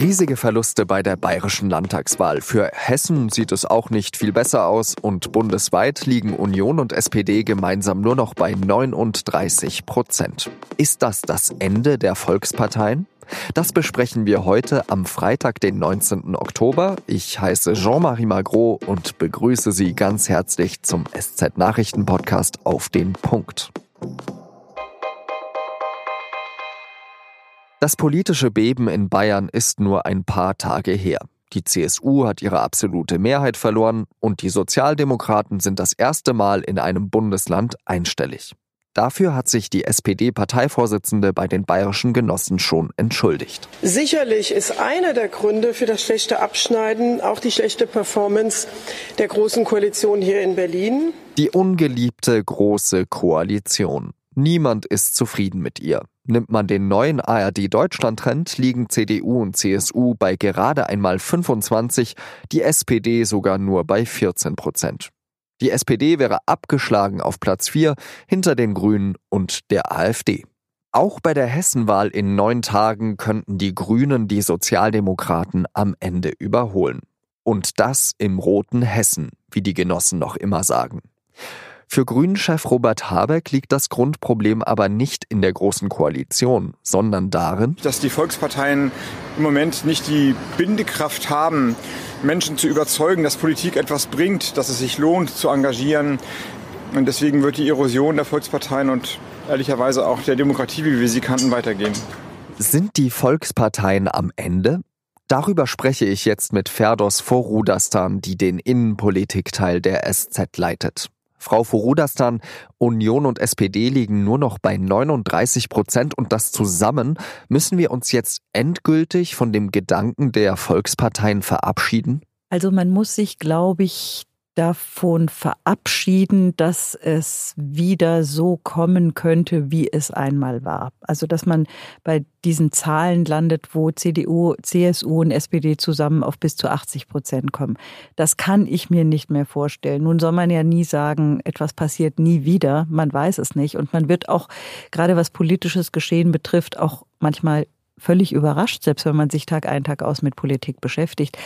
Riesige Verluste bei der bayerischen Landtagswahl. Für Hessen sieht es auch nicht viel besser aus und bundesweit liegen Union und SPD gemeinsam nur noch bei 39 Prozent. Ist das das Ende der Volksparteien? Das besprechen wir heute am Freitag, den 19. Oktober. Ich heiße Jean-Marie Magro und begrüße Sie ganz herzlich zum SZ Nachrichten Podcast auf den Punkt. Das politische Beben in Bayern ist nur ein paar Tage her. Die CSU hat ihre absolute Mehrheit verloren und die Sozialdemokraten sind das erste Mal in einem Bundesland einstellig. Dafür hat sich die SPD-Parteivorsitzende bei den bayerischen Genossen schon entschuldigt. Sicherlich ist einer der Gründe für das schlechte Abschneiden auch die schlechte Performance der Großen Koalition hier in Berlin. Die ungeliebte Große Koalition. Niemand ist zufrieden mit ihr. Nimmt man den neuen ARD-Deutschland-Trend, liegen CDU und CSU bei gerade einmal 25, die SPD sogar nur bei 14 Prozent. Die SPD wäre abgeschlagen auf Platz 4 hinter den Grünen und der AfD. Auch bei der Hessenwahl in neun Tagen könnten die Grünen die Sozialdemokraten am Ende überholen. Und das im roten Hessen, wie die Genossen noch immer sagen. Für Grünen-Chef Robert Habeck liegt das Grundproblem aber nicht in der Großen Koalition, sondern darin, dass die Volksparteien im Moment nicht die Bindekraft haben, Menschen zu überzeugen, dass Politik etwas bringt, dass es sich lohnt zu engagieren. Und deswegen wird die Erosion der Volksparteien und ehrlicherweise auch der Demokratie, wie wir sie kannten, weitergehen. Sind die Volksparteien am Ende? Darüber spreche ich jetzt mit Ferdos Vorudastan, die den Innenpolitikteil der SZ leitet. Frau Forudastan, Union und SPD liegen nur noch bei 39 Prozent und das zusammen. Müssen wir uns jetzt endgültig von dem Gedanken der Volksparteien verabschieden? Also man muss sich, glaube ich, davon verabschieden, dass es wieder so kommen könnte, wie es einmal war. Also dass man bei diesen Zahlen landet, wo CDU, CSU und SPD zusammen auf bis zu 80 Prozent kommen. Das kann ich mir nicht mehr vorstellen. Nun soll man ja nie sagen, etwas passiert nie wieder. Man weiß es nicht. Und man wird auch, gerade was politisches Geschehen betrifft, auch manchmal völlig überrascht, selbst wenn man sich Tag ein, Tag aus mit Politik beschäftigt.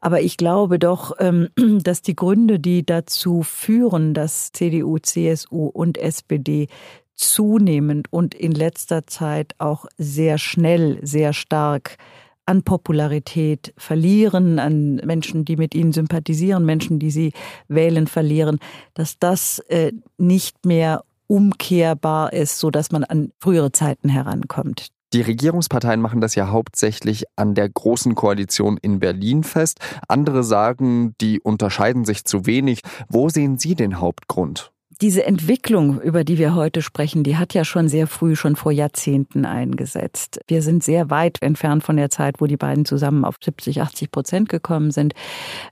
Aber ich glaube doch, ähm, dass die Gründe, die dazu führen, dass CDU, CSU und SPD zunehmend und in letzter Zeit auch sehr schnell, sehr stark an Popularität verlieren, an Menschen, die mit ihnen sympathisieren, Menschen, die sie wählen, verlieren, dass das äh, nicht mehr umkehrbar ist, so dass man an frühere Zeiten herankommt. Die Regierungsparteien machen das ja hauptsächlich an der großen Koalition in Berlin fest. Andere sagen, die unterscheiden sich zu wenig. Wo sehen Sie den Hauptgrund? Diese Entwicklung, über die wir heute sprechen, die hat ja schon sehr früh, schon vor Jahrzehnten eingesetzt. Wir sind sehr weit entfernt von der Zeit, wo die beiden zusammen auf 70, 80 Prozent gekommen sind.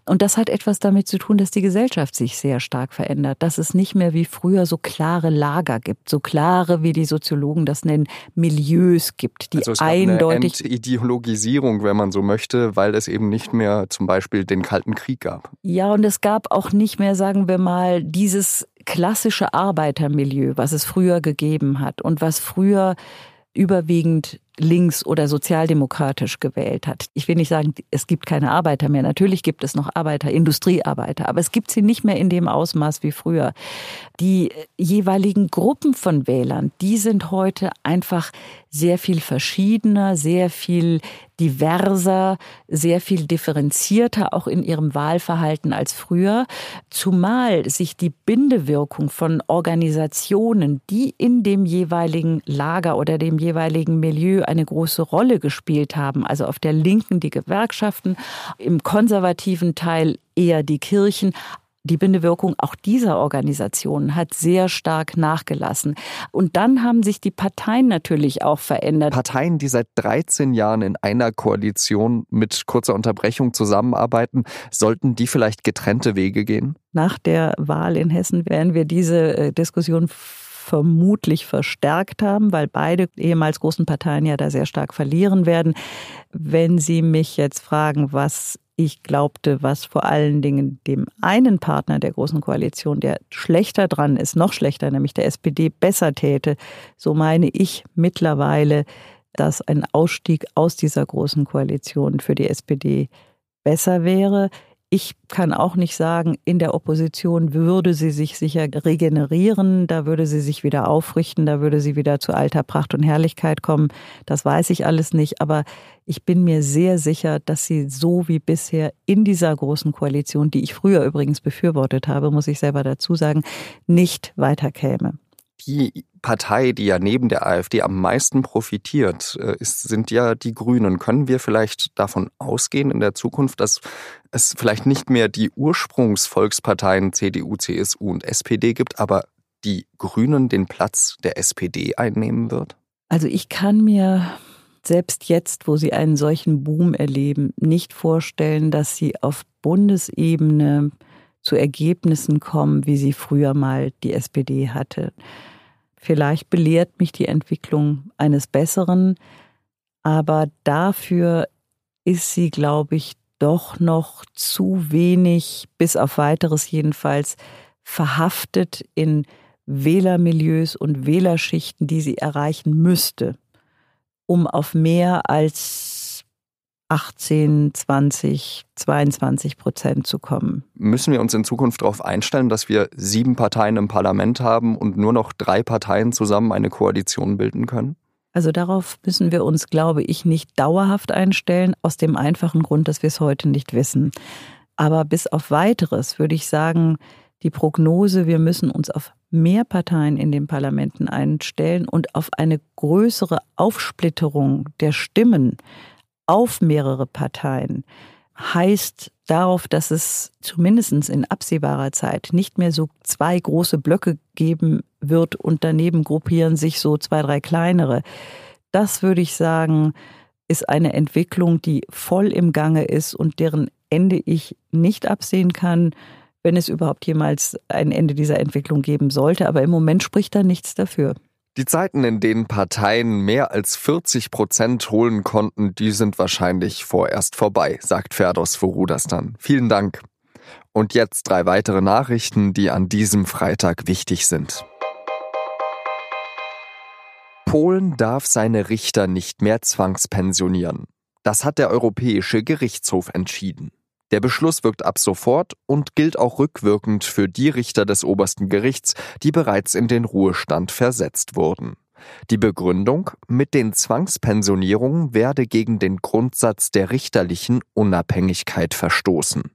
Und das hat etwas damit zu tun, dass die Gesellschaft sich sehr stark verändert, dass es nicht mehr wie früher so klare Lager gibt, so klare, wie die Soziologen das nennen, Milieus gibt, die also es eindeutig. Eine Ideologisierung, wenn man so möchte, weil es eben nicht mehr zum Beispiel den Kalten Krieg gab. Ja, und es gab auch nicht mehr, sagen wir mal, dieses klassische Arbeitermilieu, was es früher gegeben hat und was früher überwiegend links oder sozialdemokratisch gewählt hat. Ich will nicht sagen, es gibt keine Arbeiter mehr. Natürlich gibt es noch Arbeiter, Industriearbeiter, aber es gibt sie nicht mehr in dem Ausmaß wie früher. Die jeweiligen Gruppen von Wählern, die sind heute einfach sehr viel verschiedener, sehr viel diverser, sehr viel differenzierter auch in ihrem Wahlverhalten als früher, zumal sich die Bindewirkung von Organisationen, die in dem jeweiligen Lager oder dem jeweiligen Milieu eine große Rolle gespielt haben. Also auf der Linken die Gewerkschaften, im konservativen Teil eher die Kirchen, die Bindewirkung auch dieser Organisationen hat sehr stark nachgelassen. Und dann haben sich die Parteien natürlich auch verändert. Parteien, die seit 13 Jahren in einer Koalition mit kurzer Unterbrechung zusammenarbeiten, sollten die vielleicht getrennte Wege gehen? Nach der Wahl in Hessen werden wir diese äh, Diskussion vermutlich verstärkt haben, weil beide ehemals großen Parteien ja da sehr stark verlieren werden. Wenn Sie mich jetzt fragen, was ich glaubte, was vor allen Dingen dem einen Partner der Großen Koalition, der schlechter dran ist, noch schlechter, nämlich der SPD, besser täte, so meine ich mittlerweile, dass ein Ausstieg aus dieser großen Koalition für die SPD besser wäre. Ich kann auch nicht sagen, in der Opposition würde sie sich sicher regenerieren, da würde sie sich wieder aufrichten, da würde sie wieder zu alter Pracht und Herrlichkeit kommen. Das weiß ich alles nicht, aber ich bin mir sehr sicher, dass sie so wie bisher in dieser großen Koalition, die ich früher übrigens befürwortet habe, muss ich selber dazu sagen, nicht weiterkäme. Die Partei, die ja neben der AfD am meisten profitiert, äh, ist, sind ja die Grünen. Können wir vielleicht davon ausgehen in der Zukunft, dass es vielleicht nicht mehr die Ursprungsvolksparteien CDU, CSU und SPD gibt, aber die Grünen den Platz der SPD einnehmen wird? Also ich kann mir selbst jetzt, wo sie einen solchen Boom erleben, nicht vorstellen, dass sie auf Bundesebene zu Ergebnissen kommen, wie sie früher mal die SPD hatte. Vielleicht belehrt mich die Entwicklung eines Besseren, aber dafür ist sie, glaube ich, doch noch zu wenig, bis auf weiteres jedenfalls, verhaftet in Wählermilieus und Wählerschichten, die sie erreichen müsste, um auf mehr als 18, 20, 22 Prozent zu kommen. Müssen wir uns in Zukunft darauf einstellen, dass wir sieben Parteien im Parlament haben und nur noch drei Parteien zusammen eine Koalition bilden können? Also darauf müssen wir uns, glaube ich, nicht dauerhaft einstellen, aus dem einfachen Grund, dass wir es heute nicht wissen. Aber bis auf weiteres würde ich sagen, die Prognose, wir müssen uns auf mehr Parteien in den Parlamenten einstellen und auf eine größere Aufsplitterung der Stimmen auf mehrere Parteien, heißt darauf, dass es zumindest in absehbarer Zeit nicht mehr so zwei große Blöcke geben wird und daneben gruppieren sich so zwei, drei kleinere. Das würde ich sagen, ist eine Entwicklung, die voll im Gange ist und deren Ende ich nicht absehen kann, wenn es überhaupt jemals ein Ende dieser Entwicklung geben sollte. Aber im Moment spricht da nichts dafür. Die Zeiten, in denen Parteien mehr als 40 Prozent holen konnten, die sind wahrscheinlich vorerst vorbei, sagt Ferdos Vorudastan. Vielen Dank. Und jetzt drei weitere Nachrichten, die an diesem Freitag wichtig sind. Polen darf seine Richter nicht mehr zwangspensionieren. Das hat der Europäische Gerichtshof entschieden. Der Beschluss wirkt ab sofort und gilt auch rückwirkend für die Richter des obersten Gerichts, die bereits in den Ruhestand versetzt wurden. Die Begründung, mit den Zwangspensionierungen werde gegen den Grundsatz der richterlichen Unabhängigkeit verstoßen.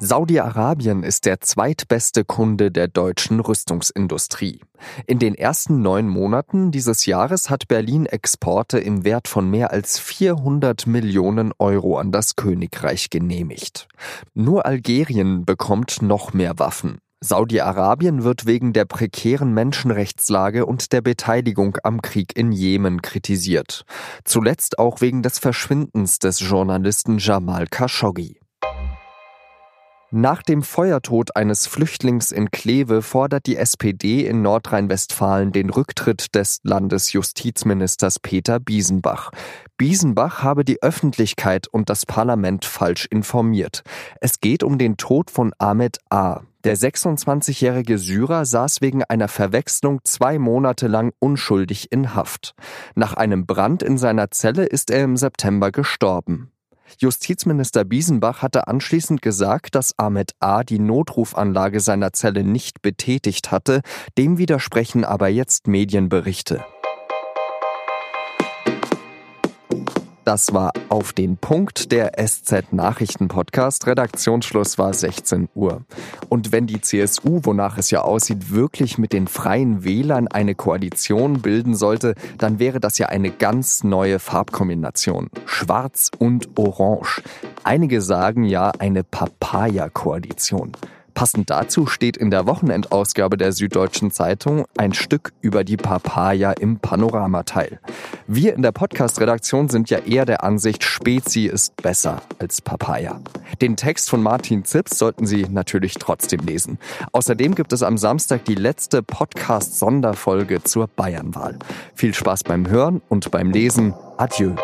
Saudi-Arabien ist der zweitbeste Kunde der deutschen Rüstungsindustrie. In den ersten neun Monaten dieses Jahres hat Berlin Exporte im Wert von mehr als 400 Millionen Euro an das Königreich genehmigt. Nur Algerien bekommt noch mehr Waffen. Saudi-Arabien wird wegen der prekären Menschenrechtslage und der Beteiligung am Krieg in Jemen kritisiert. Zuletzt auch wegen des Verschwindens des Journalisten Jamal Khashoggi. Nach dem Feuertod eines Flüchtlings in Kleve fordert die SPD in Nordrhein-Westfalen den Rücktritt des Landesjustizministers Peter Biesenbach. Biesenbach habe die Öffentlichkeit und das Parlament falsch informiert. Es geht um den Tod von Ahmed A. Der 26-jährige Syrer saß wegen einer Verwechslung zwei Monate lang unschuldig in Haft. Nach einem Brand in seiner Zelle ist er im September gestorben. Justizminister Biesenbach hatte anschließend gesagt, dass Ahmed A. die Notrufanlage seiner Zelle nicht betätigt hatte, dem widersprechen aber jetzt Medienberichte. Das war auf den Punkt der SZ Nachrichten Podcast. Redaktionsschluss war 16 Uhr. Und wenn die CSU, wonach es ja aussieht, wirklich mit den Freien Wählern eine Koalition bilden sollte, dann wäre das ja eine ganz neue Farbkombination. Schwarz und Orange. Einige sagen ja eine Papaya-Koalition. Passend dazu steht in der Wochenendausgabe der Süddeutschen Zeitung ein Stück über die Papaya im Panoramateil. Wir in der Podcast-Redaktion sind ja eher der Ansicht, Spezi ist besser als Papaya. Den Text von Martin Zips sollten Sie natürlich trotzdem lesen. Außerdem gibt es am Samstag die letzte Podcast-Sonderfolge zur Bayernwahl. Viel Spaß beim Hören und beim Lesen. Adieu.